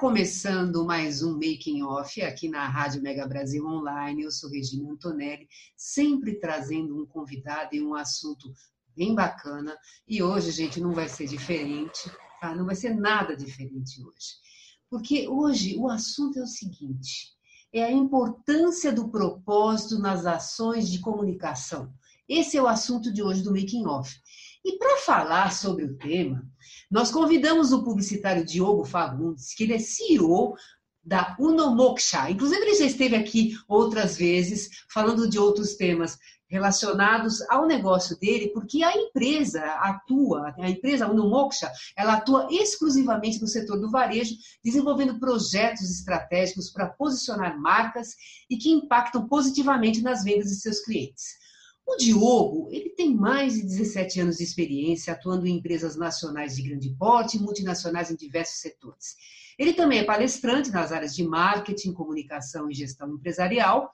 Começando mais um Making Off aqui na Rádio Mega Brasil Online. Eu sou Regina Antonelli, sempre trazendo um convidado e um assunto bem bacana. E hoje, gente, não vai ser diferente, tá? Não vai ser nada diferente hoje. Porque hoje o assunto é o seguinte: é a importância do propósito nas ações de comunicação. Esse é o assunto de hoje do Making Off. E para falar sobre o tema, nós convidamos o publicitário Diogo Fagundes, que ele é CEO da Unomoksha. Inclusive, ele já esteve aqui outras vezes falando de outros temas relacionados ao negócio dele, porque a empresa atua, a empresa Unomoksha, ela atua exclusivamente no setor do varejo, desenvolvendo projetos estratégicos para posicionar marcas e que impactam positivamente nas vendas de seus clientes. O Diogo, ele tem mais de 17 anos de experiência atuando em empresas nacionais de grande porte e multinacionais em diversos setores. Ele também é palestrante nas áreas de marketing, comunicação e gestão empresarial.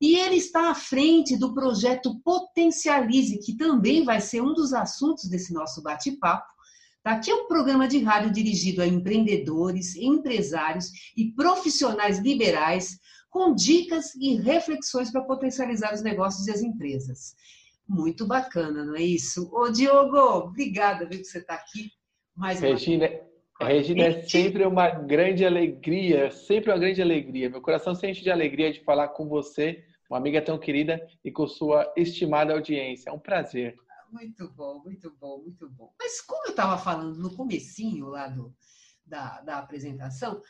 E ele está à frente do projeto Potencialize, que também vai ser um dos assuntos desse nosso bate-papo. Tá? Aqui é um programa de rádio dirigido a empreendedores, empresários e profissionais liberais com dicas e reflexões para potencializar os negócios e as empresas. Muito bacana, não é isso? Ô, Diogo, obrigada que você está aqui. Mais Regina, uma... Regina, é sempre uma grande alegria, sempre uma grande alegria. Meu coração sente de alegria de falar com você, uma amiga tão querida, e com sua estimada audiência. É um prazer. Muito bom, muito bom, muito bom. Mas como eu estava falando no comecinho lá do, da, da apresentação,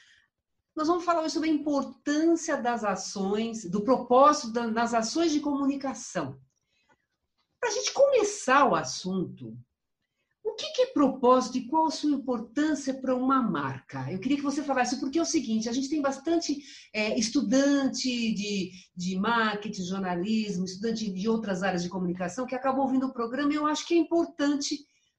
nós vamos falar hoje sobre a importância das ações, do propósito das ações de comunicação. Para a gente começar o assunto, o que é propósito e qual a sua importância para uma marca? Eu queria que você falasse, porque é o seguinte: a gente tem bastante é, estudante de, de marketing, jornalismo, estudante de outras áreas de comunicação que acabam ouvindo o programa e eu acho que é importante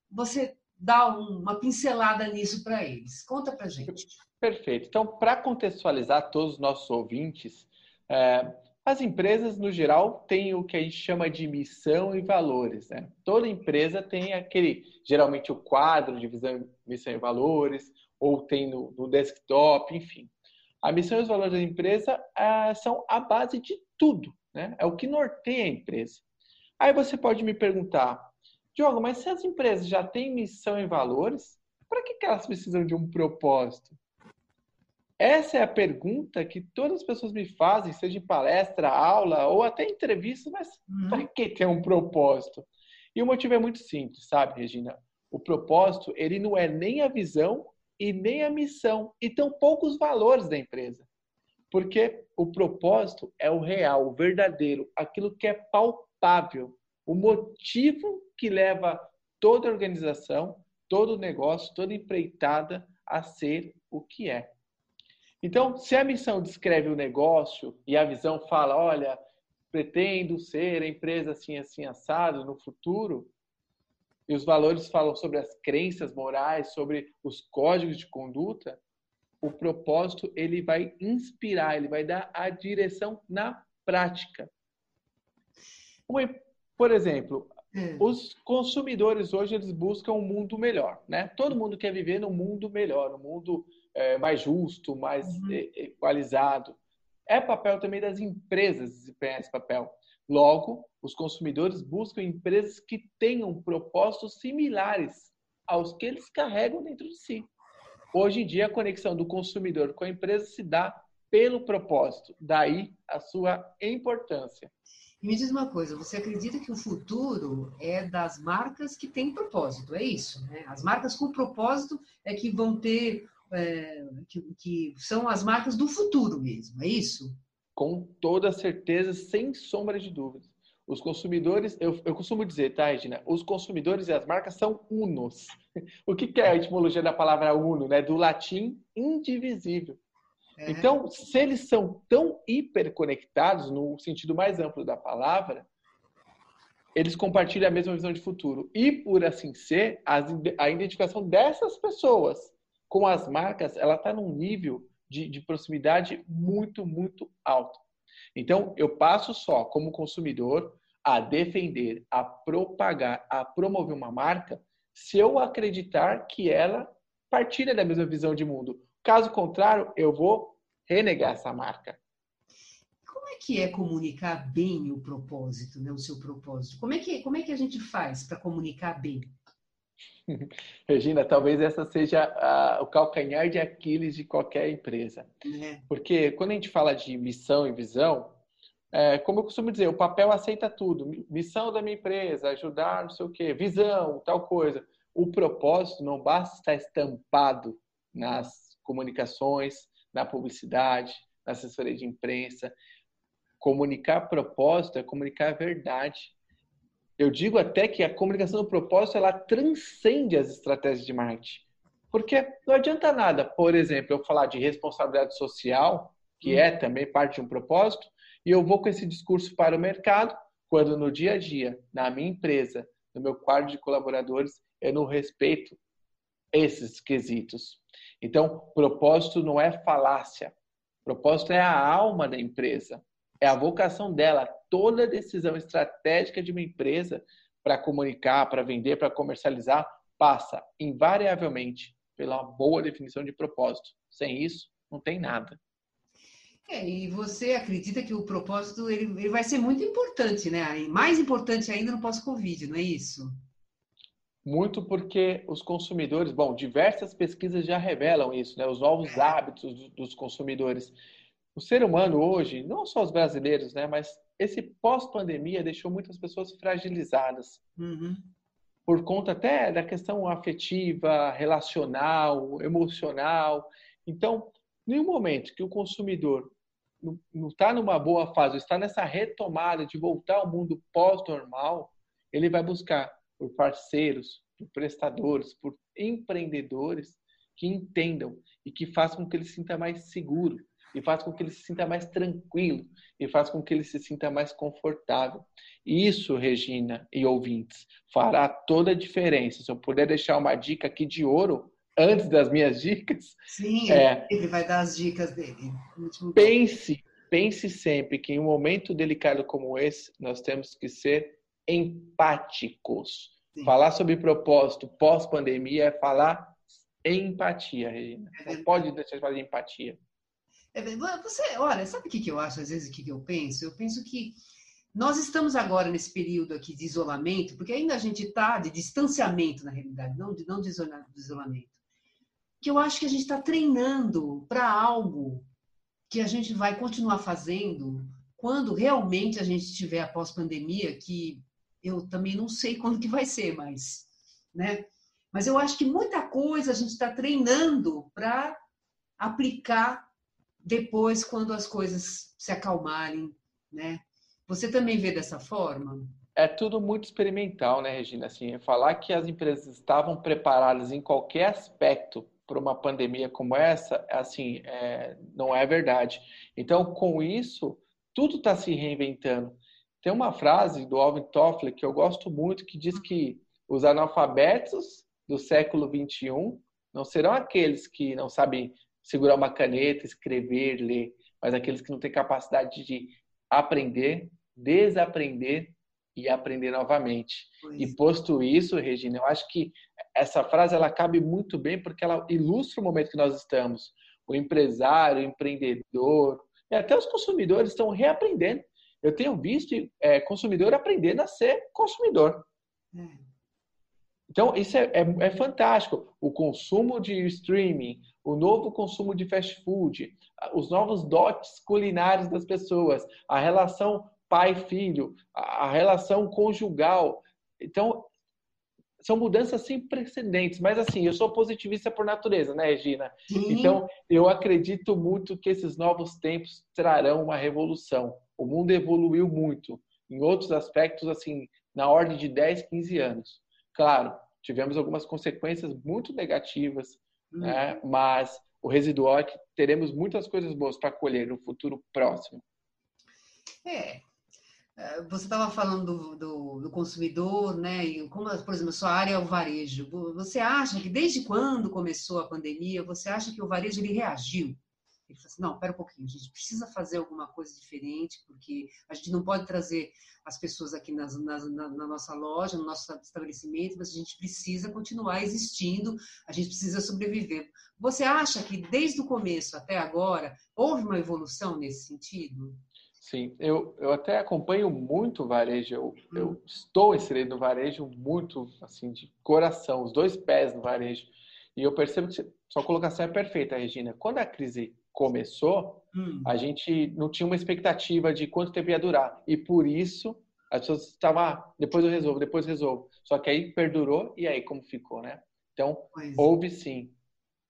você dar uma pincelada nisso para eles. Conta para gente. Perfeito. Então, para contextualizar todos os nossos ouvintes, é, as empresas, no geral, têm o que a gente chama de missão e valores. Né? Toda empresa tem aquele, geralmente, o quadro de visão, missão e valores, ou tem no, no desktop, enfim. A missão e os valores da empresa é, são a base de tudo, né? é o que norteia a empresa. Aí você pode me perguntar, Diogo, mas se as empresas já têm missão e valores, para que elas precisam de um propósito? Essa é a pergunta que todas as pessoas me fazem, seja em palestra, aula ou até entrevista, mas uhum. para que ter um propósito? E o motivo é muito simples, sabe, Regina? O propósito, ele não é nem a visão e nem a missão, e tão poucos valores da empresa. Porque o propósito é o real, o verdadeiro, aquilo que é palpável, o motivo que leva toda organização, todo negócio, toda empreitada a ser o que é. Então, se a missão descreve o negócio e a visão fala, olha, pretendo ser a empresa assim, assim, assado no futuro, e os valores falam sobre as crenças morais, sobre os códigos de conduta, o propósito ele vai inspirar, ele vai dar a direção na prática. Por exemplo, é. os consumidores hoje eles buscam um mundo melhor, né? Todo mundo quer viver num mundo melhor, um mundo é, mais justo, mais uhum. equalizado. É papel também das empresas desempenhar esse papel. Logo, os consumidores buscam empresas que tenham propósitos similares aos que eles carregam dentro de si. Hoje em dia, a conexão do consumidor com a empresa se dá pelo propósito, daí a sua importância. Me diz uma coisa, você acredita que o futuro é das marcas que têm propósito, é isso? Né? As marcas com propósito é que vão ter é, que, que são as marcas do futuro mesmo, é isso? Com toda certeza, sem sombra de dúvidas. Os consumidores, eu, eu costumo dizer, tá, Regina? Os consumidores e as marcas são unos. O que, que é a etimologia da palavra uno? Né? Do latim indivisível. É. Então, se eles são tão hiperconectados, no sentido mais amplo da palavra, eles compartilham a mesma visão de futuro. E, por assim ser, a identificação dessas pessoas com as marcas, ela está num nível de, de proximidade muito, muito alto. Então, eu passo só, como consumidor, a defender, a propagar, a promover uma marca se eu acreditar que ela partilha da mesma visão de mundo. Caso contrário, eu vou renegar essa marca. Como é que é comunicar bem o propósito, né, o seu propósito? Como é que, como é que a gente faz para comunicar bem? Regina, talvez essa seja a, o calcanhar de Aquiles de qualquer empresa. É. Porque quando a gente fala de missão e visão, é, como eu costumo dizer, o papel aceita tudo. Missão da minha empresa, ajudar, não sei o quê, visão, tal coisa. O propósito não basta estar estampado nas comunicações, na publicidade, na assessoria de imprensa. Comunicar propósito é comunicar a verdade. Eu digo até que a comunicação do propósito ela transcende as estratégias de marketing. Porque não adianta nada, por exemplo, eu falar de responsabilidade social, que é também parte de um propósito, e eu vou com esse discurso para o mercado, quando no dia a dia, na minha empresa, no meu quadro de colaboradores, eu não respeito esses quesitos. Então, propósito não é falácia. Propósito é a alma da empresa é a vocação dela. Toda decisão estratégica de uma empresa para comunicar, para vender, para comercializar, passa invariavelmente pela boa definição de propósito. Sem isso, não tem nada. É, e você acredita que o propósito ele, ele vai ser muito importante, né? Mais importante ainda no pós-Covid, não é isso? Muito porque os consumidores, bom, diversas pesquisas já revelam isso, né? Os novos é. hábitos dos consumidores. O ser humano hoje, não só os brasileiros, né, mas esse pós-pandemia deixou muitas pessoas fragilizadas. Uhum. Por conta até da questão afetiva, relacional, emocional. Então, nenhum momento que o consumidor não está numa boa fase, está nessa retomada de voltar ao mundo pós-normal, ele vai buscar por parceiros, por prestadores, por empreendedores que entendam e que façam com que ele se sinta mais seguro, e faz com que ele se sinta mais tranquilo e faz com que ele se sinta mais confortável. Isso, Regina e ouvintes, fará toda a diferença. Se eu puder deixar uma dica aqui de ouro antes das minhas dicas, sim, é, ele vai dar as dicas dele. Pense, pense sempre que em um momento delicado como esse, nós temos que ser empáticos. Sim. Falar sobre propósito pós-pandemia é falar empatia, Regina. É Não pode deixar de falar de empatia. É, você, olha, sabe o que, que eu acho, às vezes, o que, que eu penso? Eu penso que nós estamos agora nesse período aqui de isolamento, porque ainda a gente está de distanciamento, na realidade, não de, não de isolamento. Que eu acho que a gente está treinando para algo que a gente vai continuar fazendo quando realmente a gente tiver a pós-pandemia, que eu também não sei quando que vai ser, mas, né? Mas eu acho que muita coisa a gente está treinando para aplicar depois, quando as coisas se acalmarem, né? Você também vê dessa forma? É tudo muito experimental, né, Regina? Assim, falar que as empresas estavam preparadas em qualquer aspecto para uma pandemia como essa, assim, é, não é verdade. Então, com isso, tudo está se reinventando. Tem uma frase do Alvin Toffler que eu gosto muito que diz que os analfabetos do século 21 não serão aqueles que não sabem segurar uma caneta, escrever, ler, mas aqueles que não têm capacidade de aprender, desaprender e aprender novamente. Pois. E posto isso, Regina, eu acho que essa frase ela cabe muito bem porque ela ilustra o momento que nós estamos. O empresário, o empreendedor e até os consumidores estão reaprendendo. Eu tenho visto é, consumidor aprendendo a ser consumidor. É. Então, isso é, é, é, fantástico. O consumo de streaming, o novo consumo de fast food, os novos dotes culinários das pessoas, a relação pai-filho, a relação conjugal. Então, são mudanças sem precedentes. Mas, assim, eu sou positivista por natureza, né, Regina? Sim. Então, eu acredito muito que esses novos tempos trarão uma revolução. O mundo evoluiu muito. Em outros aspectos, assim, na ordem de 10, 15 anos. Claro, tivemos algumas consequências muito negativas, hum. né? mas o residual é que teremos muitas coisas boas para colher no futuro próximo. É, você estava falando do, do, do, consumidor, né? E como, por exemplo, sua área é o varejo. Você acha que desde quando começou a pandemia, você acha que o varejo ele reagiu? Ele falou assim, não, pera um pouquinho, a gente precisa fazer alguma coisa diferente, porque a gente não pode trazer as pessoas aqui nas, nas, na, na, nossa loja, no nosso estabelecimento, mas a gente precisa continuar existindo, a gente precisa sobreviver. Você acha que desde o começo até agora houve uma evolução nesse sentido? Sim, eu, eu até acompanho muito o varejo, eu, hum. eu estou inserido no varejo muito, assim, de coração, os dois pés no varejo. E eu percebo que sua colocação é perfeita, Regina. Quando a crise começou, hum. a gente não tinha uma expectativa de quanto tempo ia durar. E por isso, as pessoas estavam, ah, depois eu resolvo, depois eu resolvo. Só que aí perdurou, e aí como ficou, né? Então, pois é. houve sim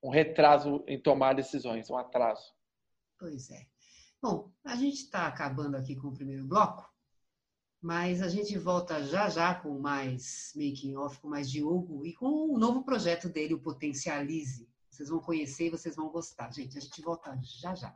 um retraso em tomar decisões, um atraso. Pois é. Bom, a gente está acabando aqui com o primeiro bloco, mas a gente volta já já com mais making off, com mais Diogo e com o novo projeto dele, o Potencialize. Vocês vão conhecer e vocês vão gostar. Gente, a gente volta já já.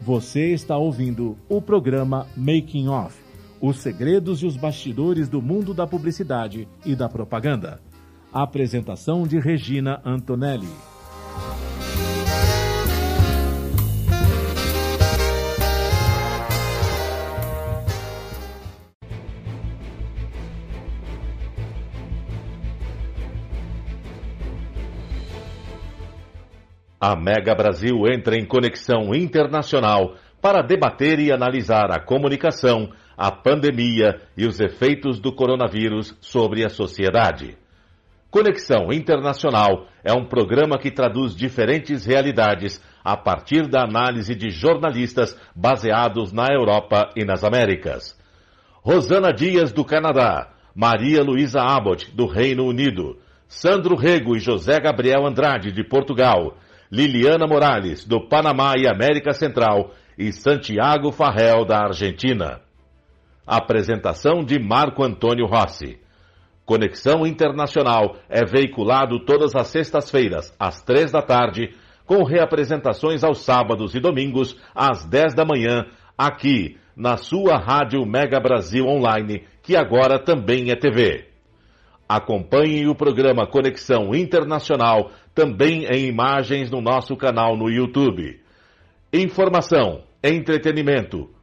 Você está ouvindo o programa Making Off os segredos e os bastidores do mundo da publicidade e da propaganda. apresentação de Regina Antonelli. A Mega Brasil entra em conexão internacional para debater e analisar a comunicação a pandemia e os efeitos do coronavírus sobre a sociedade. Conexão Internacional é um programa que traduz diferentes realidades a partir da análise de jornalistas baseados na Europa e nas Américas. Rosana Dias, do Canadá, Maria Luísa Abbott, do Reino Unido, Sandro Rego e José Gabriel Andrade, de Portugal, Liliana Morales, do Panamá e América Central, e Santiago Farrell, da Argentina. Apresentação de Marco Antônio Rossi. Conexão Internacional é veiculado todas as sextas-feiras, às três da tarde, com reapresentações aos sábados e domingos, às dez da manhã, aqui, na sua Rádio Mega Brasil Online, que agora também é TV. Acompanhe o programa Conexão Internacional também em imagens no nosso canal no YouTube. Informação, entretenimento,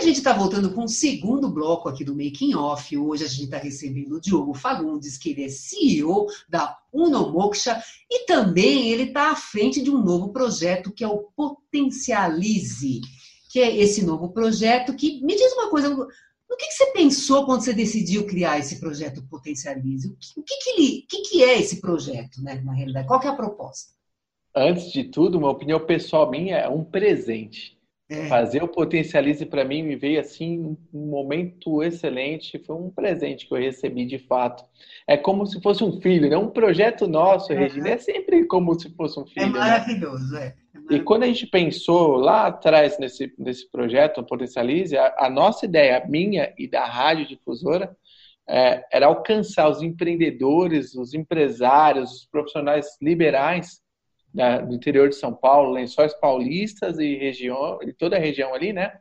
Gente está voltando com o segundo bloco aqui do Making Off. Hoje a gente está recebendo o Diogo Fagundes, que ele é CEO da Unomoksha e também ele está à frente de um novo projeto que é o Potencialize, que é esse novo projeto que me diz uma coisa. O que, que você pensou quando você decidiu criar esse projeto Potencialize? O que, o que, que, ele, que, que é esse projeto, né, na realidade? Qual que é a proposta? Antes de tudo, uma opinião pessoal minha é um presente É. Fazer o Potencialize para mim me veio assim um momento excelente, foi um presente que eu recebi de fato. É como se fosse um filho, né? Um projeto nosso, Regina, é sempre como se fosse um filho. É né? maravilhoso, né? é. é e quando a gente pensou lá atrás nesse, nesse projeto, o Potencialize, a, a nossa ideia, a minha e da Rádio Difusora, é, era alcançar os empreendedores, os empresários, os profissionais liberais da, do interior de São Paulo, lençóis paulistas e região, e toda a região ali, né?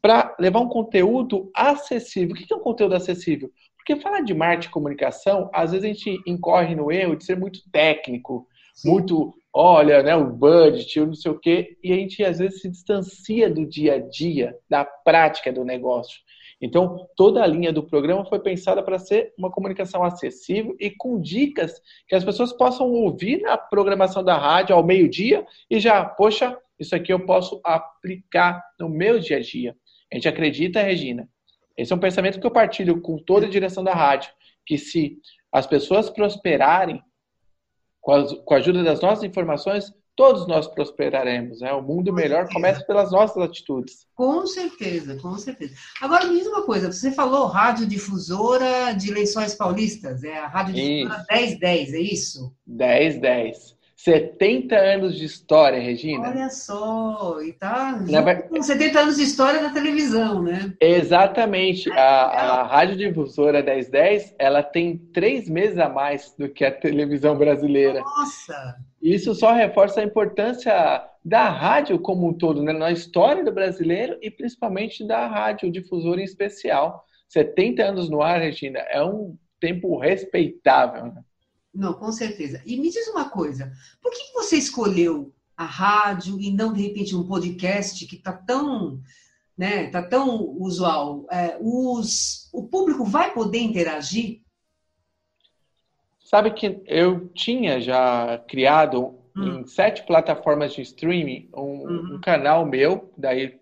Para levar um conteúdo acessível. O que é um conteúdo acessível? Porque falar de marketing e comunicação, às vezes a gente incorre no erro de ser muito técnico, Sim. muito, olha, né, o budget, não sei o quê, e a gente às vezes se distancia do dia a dia, da prática do negócio. Então, toda a linha do programa foi pensada para ser uma comunicação acessível e com dicas que as pessoas possam ouvir na programação da rádio ao meio-dia e já, poxa, isso aqui eu posso aplicar no meu dia a dia. A gente acredita, Regina. Esse é um pensamento que eu partilho com toda a direção da rádio, que se as pessoas prosperarem com a ajuda das nossas informações, todos nós prosperaremos. Né? O mundo com melhor certeza. começa pelas nossas atitudes. Com certeza, com certeza. Agora me diz uma coisa, você falou radiodifusora de Lençóis Paulistas, é a radiodifusora 1010, é isso? 1010. 70 anos de história, Regina. Olha só, e tá Na... com 70 anos de história na televisão, né? Exatamente. A, a Rádio Difusora 1010, ela tem três meses a mais do que a televisão brasileira. Nossa! Isso só reforça a importância da rádio como um todo, né? na história do brasileiro e principalmente da rádio difusora em especial. 70 anos no ar, Regina, é um tempo respeitável. Né? Não, com certeza. E me diz uma coisa, por que você escolheu a rádio e não, de repente, um podcast que está tão, né, tá tão usual? É, os, o público vai poder interagir? Sabe que eu tinha já criado hum. em sete plataformas de streaming um, uhum. um canal meu, daí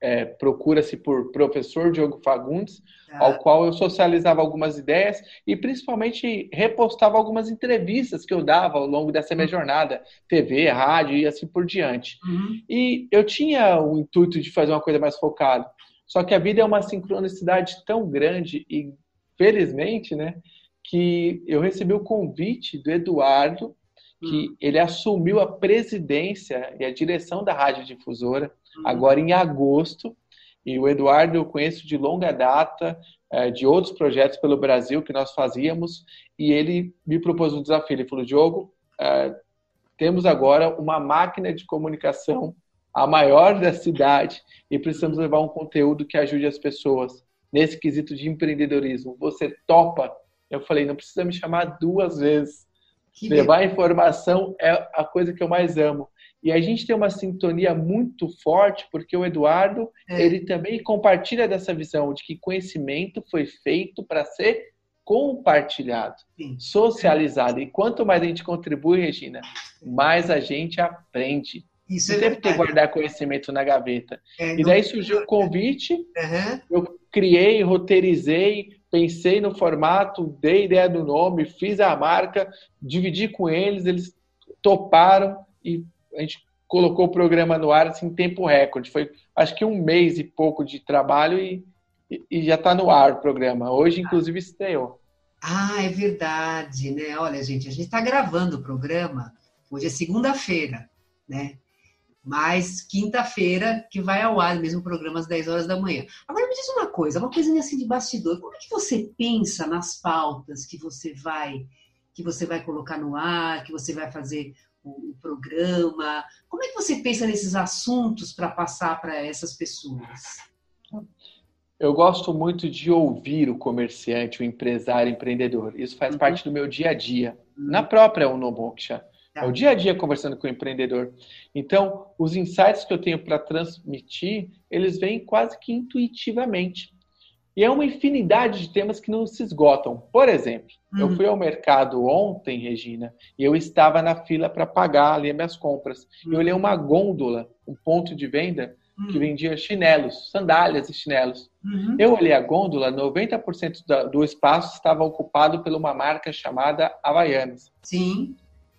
é, procura-se por professor Diogo Fagundes, ah. ao qual eu socializava algumas ideias e principalmente repostava algumas entrevistas que eu dava ao longo dessa minha uhum. jornada, TV, rádio e assim por diante. Uhum. E eu tinha o intuito de fazer uma coisa mais focada, só que a vida é uma sincronicidade tão grande e felizmente, né, que eu recebi o convite do Eduardo, que hum. ele assumiu a presidência e a direção da Rádio Difusora hum. agora em agosto. E o Eduardo eu conheço de longa data, é, de outros projetos pelo Brasil que nós fazíamos, e ele me propôs um desafio. Ele falou: Diogo, é, temos agora uma máquina de comunicação, a maior da cidade, e precisamos levar um conteúdo que ajude as pessoas nesse quesito de empreendedorismo. Você topa eu falei, não precisa me chamar duas vezes. Que Levar legal. informação é a coisa que eu mais amo. E a gente tem uma sintonia muito forte, porque o Eduardo, é. ele também compartilha dessa visão de que conhecimento foi feito para ser compartilhado, Sim. socializado. E quanto mais a gente contribui, Regina, mais a gente aprende. Isso Não é deve ter guardar conhecimento na gaveta. É, e daí surgiu o convite, uhum. eu criei, roteirizei, pensei no formato, dei ideia do nome, fiz a marca, dividi com eles, eles toparam e a gente colocou o programa no ar assim, em tempo recorde. Foi acho que um mês e pouco de trabalho e, e já está no ar o programa. Hoje, inclusive, estreou. Ah, é verdade, né? Olha, gente, a gente está gravando o programa, hoje é segunda-feira, né? Mas quinta-feira que vai ao ar, mesmo programa às 10 horas da manhã. Agora me diz uma coisa, uma coisa assim de bastidor. Como é que você pensa nas pautas que você vai que você vai colocar no ar, que você vai fazer o, o programa? Como é que você pensa nesses assuntos para passar para essas pessoas? Eu gosto muito de ouvir o comerciante, o empresário, o empreendedor. Isso faz uhum. parte do meu dia a dia. Uhum. Na própria Unomoksha. É o dia a dia conversando com o empreendedor. Então, os insights que eu tenho para transmitir, eles vêm quase que intuitivamente. E é uma infinidade de temas que não se esgotam. Por exemplo, uhum. eu fui ao mercado ontem, Regina, e eu estava na fila para pagar ali as minhas compras. Uhum. E eu olhei uma gôndola, um ponto de venda, que vendia chinelos, sandálias e chinelos. Uhum. Eu olhei a gôndola, 90% do espaço estava ocupado por uma marca chamada Havaianas. Sim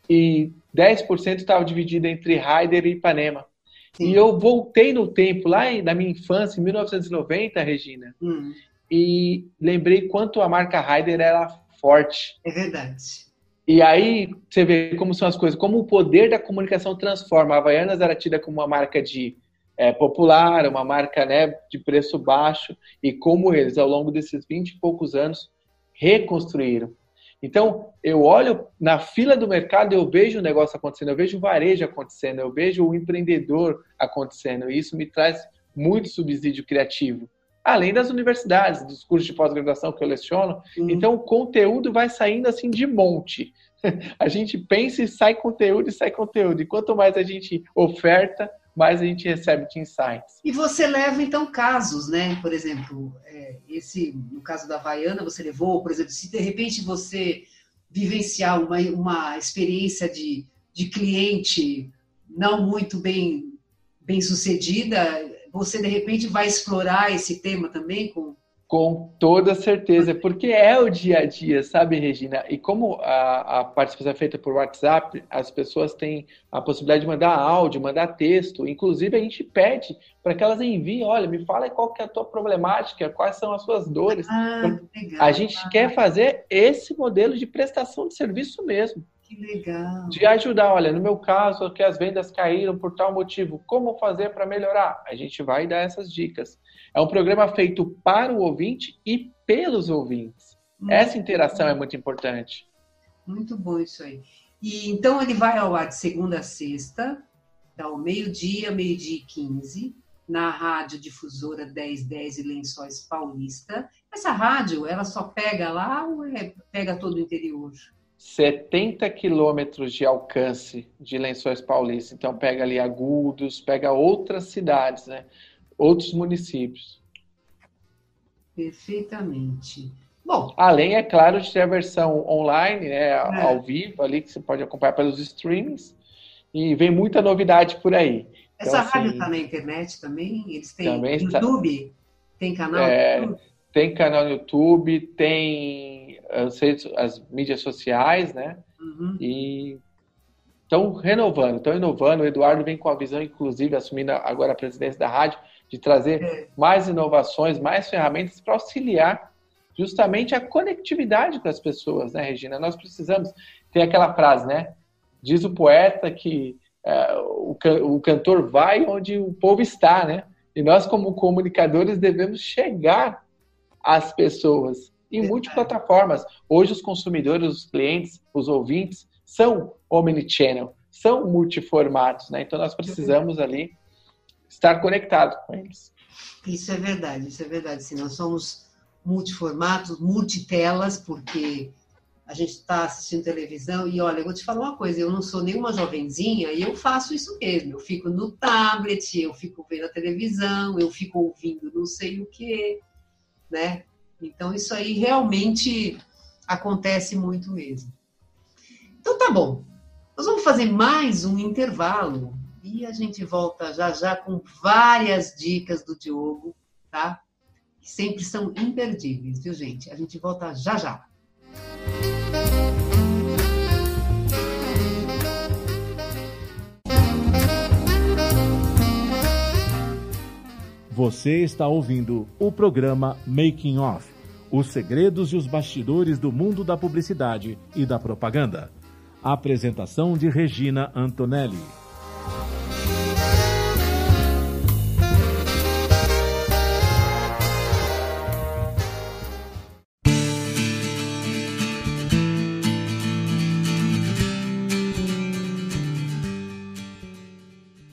e 10% estava dividido entre Raider e Ipanema. Sim. E eu voltei no tempo, lá na minha infância, em 1990, Regina, hum. e lembrei quanto a marca Ryder era forte. É verdade. E aí você vê como são as coisas, como o poder da comunicação transforma. A Havaianas era tida como uma marca de é, popular, uma marca né, de preço baixo, e como eles, ao longo desses 20 e poucos anos, reconstruíram. Então, eu olho na fila do mercado, eu vejo o negócio acontecendo, eu vejo o varejo acontecendo, eu vejo o empreendedor acontecendo, e isso me traz muito subsídio criativo. Além das universidades, dos cursos de pós-graduação que eu leciono. Uhum. Então, o conteúdo vai saindo assim de monte. A gente pensa e sai conteúdo e sai conteúdo. E quanto mais a gente oferta, mais a gente recebe de insights. E você leva, então, casos, né? Por exemplo, é, esse, no caso da Havaiana, você levou, por exemplo, se de repente você vivenciar uma, uma experiência de, de cliente não muito bem, bem sucedida, você de repente vai explorar esse tema também com com toda certeza, porque é o dia a dia, sabe, Regina? E como a, a participação é feita por WhatsApp, as pessoas têm a possibilidade de mandar áudio, mandar texto. Inclusive, a gente pede para que elas enviem: olha, me fala qual que é a tua problemática, quais são as suas dores. Ah, legal, a gente ah. quer fazer esse modelo de prestação de serviço mesmo. Que legal. De ajudar, olha, no meu caso, que as vendas caíram por tal motivo, como fazer para melhorar? A gente vai dar essas dicas. É um programa feito para o ouvinte e pelos ouvintes. Muito Essa interação bom. é muito importante. Muito bom isso aí. E então ele vai ao ar de segunda a sexta, ao meio-dia, meio-dia e 15, na rádio difusora 1010 e Lençóis Paulista. Essa rádio, ela só pega lá ou é, pega todo o interior? 70 quilômetros de alcance de Lençóis Paulista. Então pega ali Agudos, pega outras cidades, né? Outros municípios. Perfeitamente. Bom, além, é claro, de ter a versão online, né, é. ao vivo, ali que você pode acompanhar pelos streamings, e vem muita novidade por aí. Essa então, rádio está assim, na internet também? Eles têm também YouTube? Está... Tem canal é, no YouTube? Tem canal no YouTube, tem as, redes, as mídias sociais, né? Uhum. E estão renovando, estão inovando. O Eduardo vem com a visão, inclusive, assumindo agora a presidência da rádio, de trazer é. mais inovações, mais ferramentas para auxiliar justamente a conectividade com as pessoas, né, Regina? Nós precisamos. Tem aquela frase, né? Diz o poeta que é, o, o cantor vai onde o povo está, né? E nós, como comunicadores, devemos chegar às pessoas em multiplataformas. Hoje, os consumidores, os clientes, os ouvintes são omnichannel, são multiformatos, né? Então, nós precisamos ali estar conectado com eles. Isso é verdade, isso é verdade. Se nós somos multiformatos, multitelas, porque a gente está assistindo televisão e olha, eu vou te falar uma coisa, eu não sou nenhuma jovenzinha e eu faço isso mesmo. Eu fico no tablet, eu fico vendo a televisão, eu fico ouvindo não sei o que, né? Então isso aí realmente acontece muito mesmo. Então tá bom. Nós vamos fazer mais um intervalo e a gente volta já já com várias dicas do Diogo, tá? Que sempre são imperdíveis, viu, gente? A gente volta já já. Você está ouvindo o programa Making Off os segredos e os bastidores do mundo da publicidade e da propaganda. apresentação de Regina Antonelli.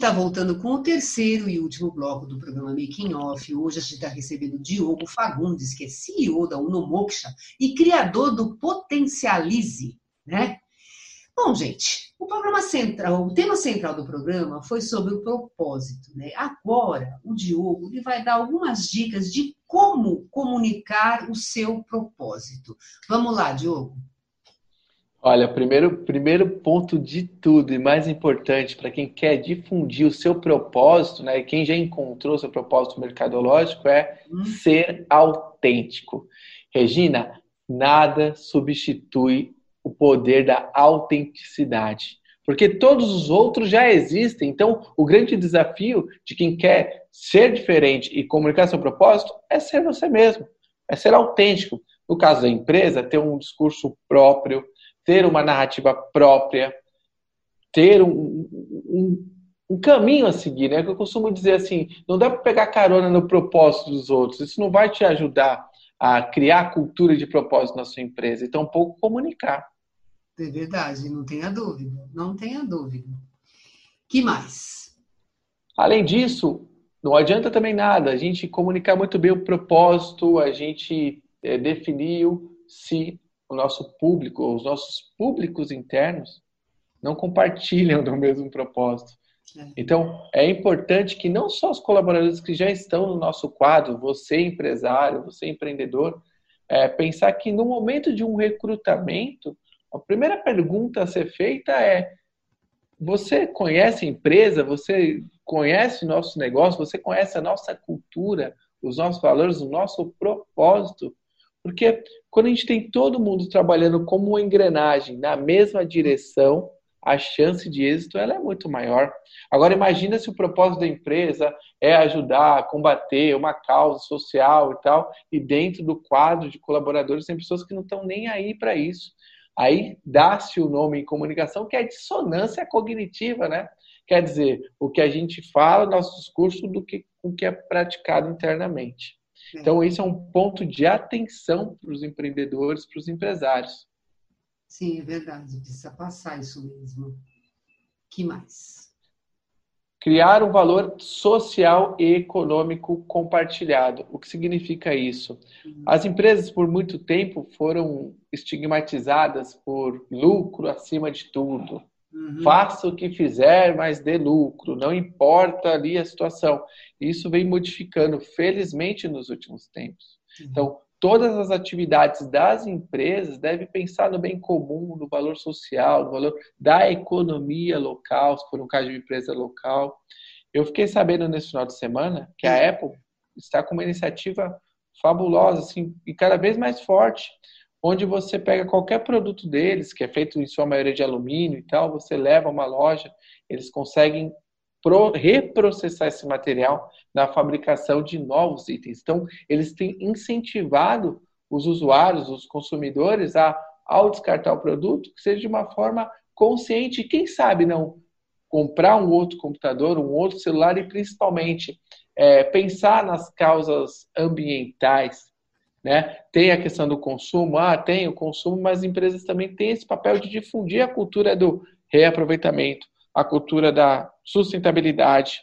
Está voltando com o terceiro e último bloco do programa Making Off. Hoje a gente está recebendo Diogo Fagundes, que é CEO da Unomoksha e criador do Potencialize, né? Bom, gente, o programa central, o tema central do programa foi sobre o propósito, né? Agora, o Diogo ele vai dar algumas dicas de como comunicar o seu propósito. Vamos lá, Diogo. Olha, primeiro, primeiro ponto de tudo e mais importante para quem quer difundir o seu propósito, né? Quem já encontrou seu propósito mercadológico é hum. ser autêntico. Regina, nada substitui o poder da autenticidade, porque todos os outros já existem. Então, o grande desafio de quem quer ser diferente e comunicar seu propósito é ser você mesmo, é ser autêntico. No caso da empresa, ter um discurso próprio ter uma narrativa própria, ter um, um, um caminho a seguir, né? Eu costumo dizer assim, não dá para pegar carona no propósito dos outros. Isso não vai te ajudar a criar cultura de propósito na sua empresa, e tampouco comunicar. É verdade, não tenha dúvida, não tenha dúvida. Que mais? Além disso, não adianta também nada a gente comunicar muito bem o propósito, a gente é, definiu se o nosso público, os nossos públicos internos, não compartilham do mesmo propósito. É. Então, é importante que não só os colaboradores que já estão no nosso quadro, você empresário, você empreendedor, é, pensar que no momento de um recrutamento, a primeira pergunta a ser feita é: você conhece a empresa? Você conhece o nosso negócio? Você conhece a nossa cultura, os nossos valores, o nosso propósito? Porque quando a gente tem todo mundo trabalhando como uma engrenagem na mesma direção, a chance de êxito ela é muito maior. Agora imagina se o propósito da empresa é ajudar combater uma causa social e tal, e dentro do quadro de colaboradores tem pessoas que não estão nem aí para isso. Aí dá-se o nome em comunicação que é dissonância cognitiva, né? Quer dizer, o que a gente fala no nosso discurso do que o que é praticado internamente. Então, esse é um ponto de atenção para os empreendedores, para os empresários. Sim, é verdade. Precisa passar isso mesmo. que mais? Criar um valor social e econômico compartilhado. O que significa isso? Uhum. As empresas, por muito tempo, foram estigmatizadas por lucro acima de tudo. Uhum. Faça o que fizer, mas dê lucro, não importa ali a situação. Isso vem modificando, felizmente, nos últimos tempos. Uhum. Então, todas as atividades das empresas devem pensar no bem comum, no valor social, no valor da economia local, se for um caso de empresa local. Eu fiquei sabendo nesse final de semana que a uhum. Apple está com uma iniciativa fabulosa, assim, e cada vez mais forte, onde você pega qualquer produto deles, que é feito em sua maioria de alumínio e tal, você leva a uma loja, eles conseguem pro, reprocessar esse material na fabricação de novos itens. Então, eles têm incentivado os usuários, os consumidores, a, ao descartar o produto, que seja de uma forma consciente, quem sabe não comprar um outro computador, um outro celular e principalmente é, pensar nas causas ambientais, né? Tem a questão do consumo, ah, tem o consumo, mas as empresas também têm esse papel de difundir a cultura do reaproveitamento, a cultura da sustentabilidade.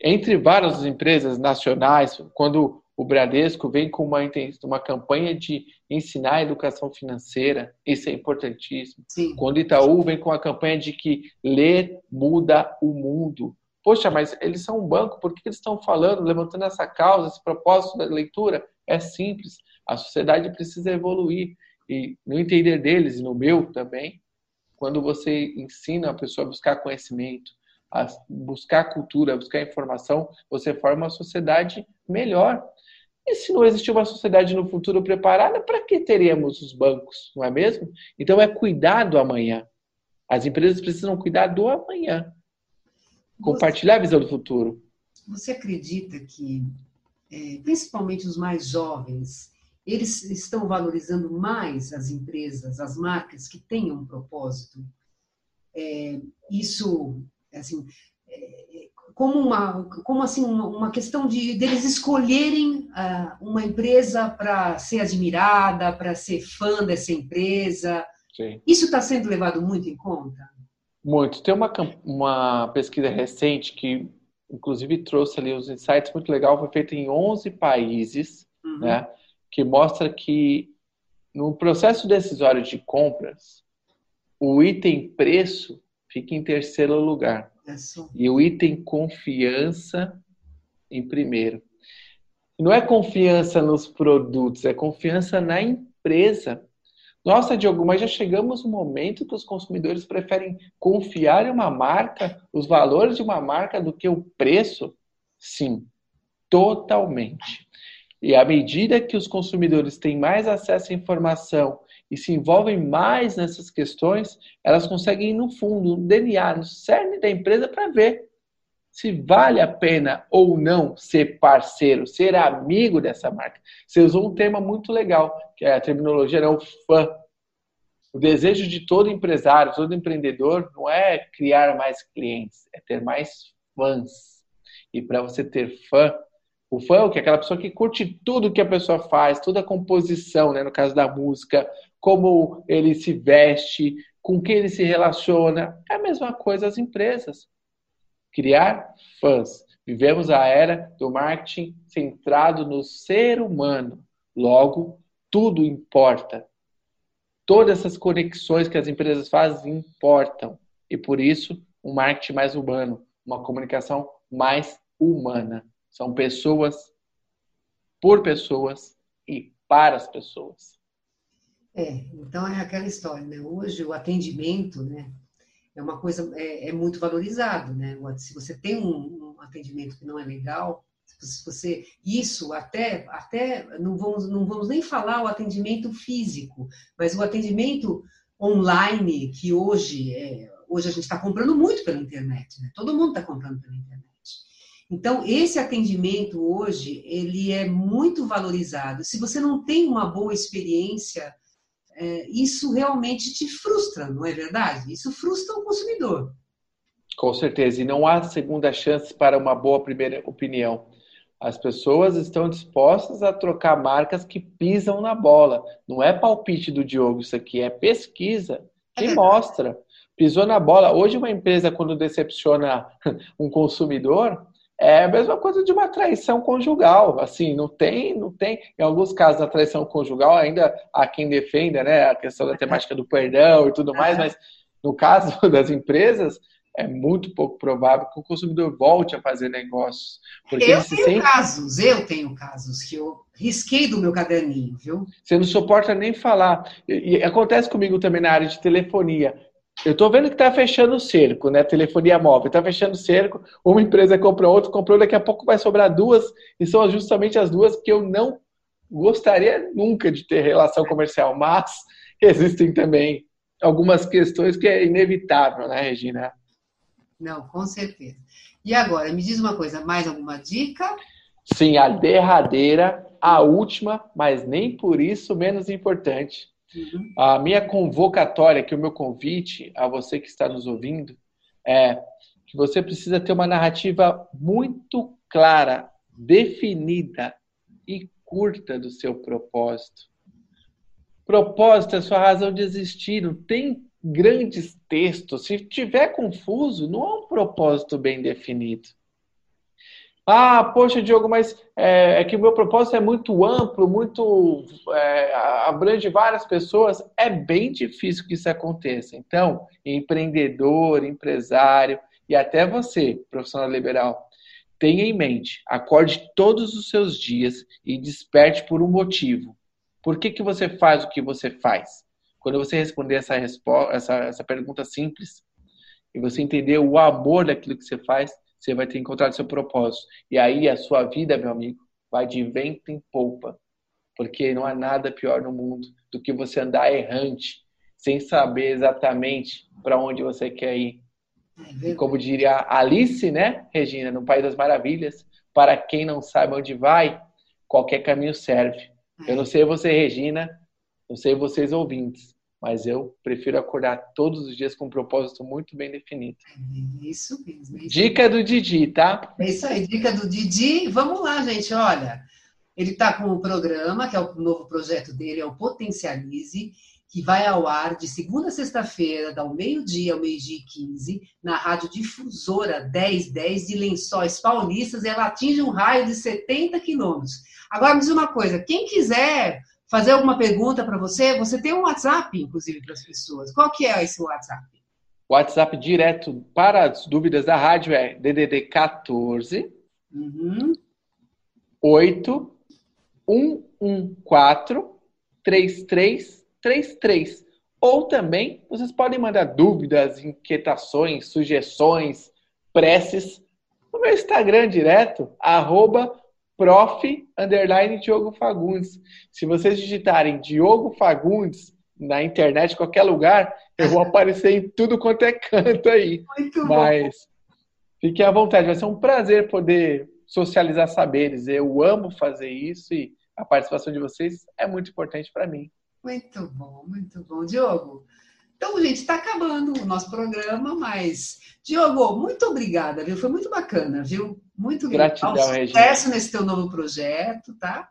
Entre várias empresas nacionais, quando o Bradesco vem com uma, uma campanha de ensinar a educação financeira, isso é importantíssimo. Sim. Quando o Itaú vem com a campanha de que ler muda o mundo. Poxa, mas eles são um banco, por que eles estão falando, levantando essa causa, esse propósito da leitura? É simples. A sociedade precisa evoluir. E no entender deles, e no meu também, quando você ensina a pessoa a buscar conhecimento, a buscar cultura, a buscar informação, você forma uma sociedade melhor. E se não existir uma sociedade no futuro preparada, para que teríamos os bancos, não é mesmo? Então é cuidar do amanhã. As empresas precisam cuidar do amanhã. Compartilhar a visão do futuro. Você acredita que, é, principalmente os mais jovens, eles estão valorizando mais as empresas, as marcas que tenham um propósito. É, isso, assim, é, como uma, como assim uma, uma, questão de deles escolherem uh, uma empresa para ser admirada, para ser fã dessa empresa. Sim. Isso está sendo levado muito em conta. Muito. Tem uma, uma pesquisa recente que, inclusive, trouxe ali os insights muito legal. Foi feita em 11 países, uhum. né? que mostra que no processo decisório de compras, o item preço fica em terceiro lugar. Isso. E o item confiança em primeiro. Não é confiança nos produtos, é confiança na empresa. Nossa, Diogo, mas já chegamos no momento que os consumidores preferem confiar em uma marca, os valores de uma marca, do que o preço? Sim, totalmente. E à medida que os consumidores têm mais acesso à informação e se envolvem mais nessas questões, elas conseguem ir no fundo, no DNA, no cerne da empresa para ver se vale a pena ou não ser parceiro, ser amigo dessa marca. Você usou um termo muito legal, que é a terminologia, é o fã. O desejo de todo empresário, todo empreendedor, não é criar mais clientes, é ter mais fãs. E para você ter fã, o fã é aquela pessoa que curte tudo que a pessoa faz, toda a composição, né? no caso da música, como ele se veste, com quem ele se relaciona. É a mesma coisa as empresas. Criar fãs. Vivemos a era do marketing centrado no ser humano. Logo, tudo importa. Todas essas conexões que as empresas fazem importam. E por isso, um marketing mais humano, uma comunicação mais humana. São pessoas por pessoas e para as pessoas. É, então é aquela história, né? Hoje o atendimento, né, é uma coisa é, é muito valorizado, né? Se você tem um, um, atendimento que não é legal, se você isso até até não vamos não vamos nem falar o atendimento físico, mas o atendimento online que hoje é, hoje a gente está comprando muito pela internet, né? Todo mundo está comprando pela internet. Então, esse atendimento hoje, ele é muito valorizado. Se você não tem uma boa experiência, é, isso realmente te frustra, não é verdade? Isso frustra o consumidor. Com certeza, e não há segunda chance para uma boa primeira opinião. As pessoas estão dispostas a trocar marcas que pisam na bola. Não é palpite do Diogo isso aqui, é pesquisa que é mostra. Pisou na bola. Hoje uma empresa, quando decepciona um consumidor, é a mesma coisa de uma traição conjugal, assim, não tem, não tem, em alguns casos a traição conjugal ainda há quem defenda, né, a questão da temática do perdão e tudo mais, mas no caso das empresas é muito pouco provável que o consumidor volte a fazer negócios. Porque eu tenho sente... casos, eu tenho casos que eu risquei do meu caderninho, viu? Você não suporta nem falar. E, e acontece comigo também na área de telefonia. Eu estou vendo que está fechando o cerco, né? Telefonia móvel, está fechando o cerco. Uma empresa comprou outra, comprou, daqui a pouco vai sobrar duas, e são justamente as duas que eu não gostaria nunca de ter relação comercial, mas existem também algumas questões que é inevitável, né, Regina? Não, com certeza. E agora, me diz uma coisa, mais alguma dica? Sim, a derradeira, a última, mas nem por isso menos importante. A minha convocatória, que é o meu convite a você que está nos ouvindo, é que você precisa ter uma narrativa muito clara, definida e curta do seu propósito. Propósito é sua razão de existir, não tem grandes textos. Se tiver confuso, não há um propósito bem definido. Ah, poxa, Diogo, mas é, é que o meu propósito é muito amplo, muito é, abrange várias pessoas. É bem difícil que isso aconteça. Então, empreendedor, empresário e até você, profissional liberal, tenha em mente, acorde todos os seus dias e desperte por um motivo. Por que, que você faz o que você faz? Quando você responder essa, essa, essa pergunta simples e você entender o amor daquilo que você faz, você vai ter encontrado seu propósito. E aí a sua vida, meu amigo, vai de vento em polpa. Porque não há nada pior no mundo do que você andar errante, sem saber exatamente para onde você quer ir. E como diria Alice, né, Regina, no País das Maravilhas, para quem não sabe onde vai, qualquer caminho serve. Eu não sei você, Regina, não sei vocês ouvintes, mas eu prefiro acordar todos os dias com um propósito muito bem definido. Isso mesmo. Isso dica do Didi, tá? É isso aí, dica do Didi. Vamos lá, gente, olha. Ele está com o programa, que é o novo projeto dele, é o Potencialize, que vai ao ar de segunda a sexta-feira, ao meio-dia ao meio-dia e 15, na Rádio Difusora 1010 de Lençóis Paulistas, e ela atinge um raio de 70 quilômetros. Agora, me diz uma coisa, quem quiser fazer alguma pergunta para você, você tem um WhatsApp, inclusive, para as pessoas. Qual que é esse WhatsApp? O WhatsApp direto para as dúvidas da rádio é DDD 14 uhum. 8 114 3333. Ou também vocês podem mandar dúvidas, inquietações, sugestões, preces no meu Instagram direto, arroba prof. underline Diogo Fagundes. Se vocês digitarem Diogo Fagundes na internet, qualquer lugar, eu vou aparecer em tudo quanto é canto aí. Muito Mas bom. fiquem à vontade, vai ser um prazer poder socializar saberes. Eu amo fazer isso e a participação de vocês é muito importante para mim. Muito bom, muito bom. Diogo, então, gente, está acabando o nosso programa, mas, Diogo, muito obrigada, viu? Foi muito bacana, viu? Muito Gratidão, legal. Sucesso nesse teu novo projeto, tá?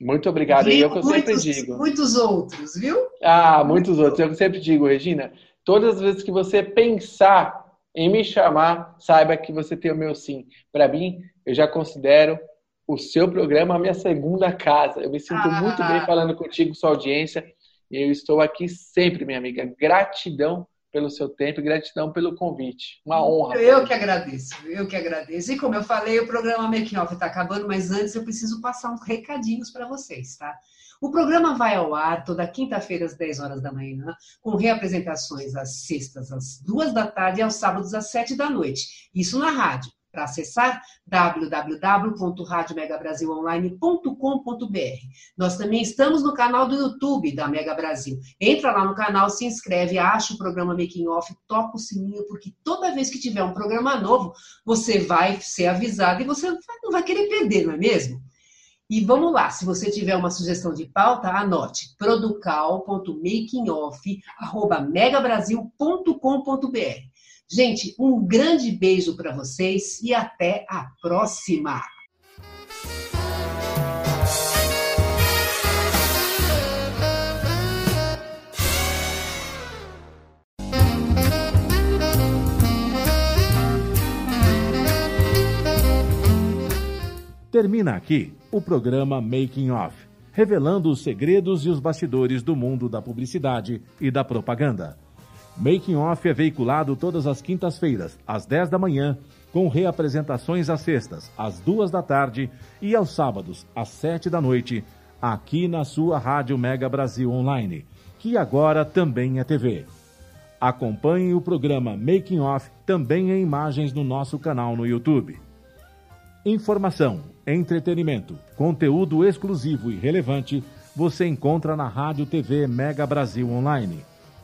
Muito obrigado. E eu que eu muitos, sempre digo. Muitos outros, viu? Ah, muitos outros. Eu sempre digo, Regina, todas as vezes que você pensar em me chamar, saiba que você tem o meu sim. Para mim, eu já considero o seu programa a minha segunda casa. Eu me sinto ah. muito bem falando contigo, sua audiência. Eu estou aqui sempre, minha amiga. Gratidão pelo seu tempo e gratidão pelo convite. Uma honra. Eu que agradeço, eu que agradeço. E como eu falei, o programa Making Off está acabando, mas antes eu preciso passar uns recadinhos para vocês, tá? O programa vai ao ar toda quinta-feira às 10 horas da manhã, com reapresentações às sextas às duas da tarde e aos sábados às 7 da noite. Isso na rádio para acessar www.radiomegabrasilonline.com.br. Nós também estamos no canal do YouTube da Mega Brasil. Entra lá no canal, se inscreve, acha o programa Making Off, toca o sininho, porque toda vez que tiver um programa novo, você vai ser avisado e você não vai querer perder, não é mesmo? E vamos lá, se você tiver uma sugestão de pauta, anote producal.makingoff@megabrasil.com.br. Gente, um grande beijo para vocês e até a próxima! Termina aqui o programa Making Off, revelando os segredos e os bastidores do mundo da publicidade e da propaganda. Making Off é veiculado todas as quintas-feiras, às 10 da manhã, com reapresentações às sextas, às 2 da tarde e aos sábados, às 7 da noite, aqui na sua Rádio Mega Brasil Online, que agora também é TV. Acompanhe o programa Making Off também em imagens no nosso canal no YouTube. Informação, entretenimento, conteúdo exclusivo e relevante você encontra na Rádio TV Mega Brasil Online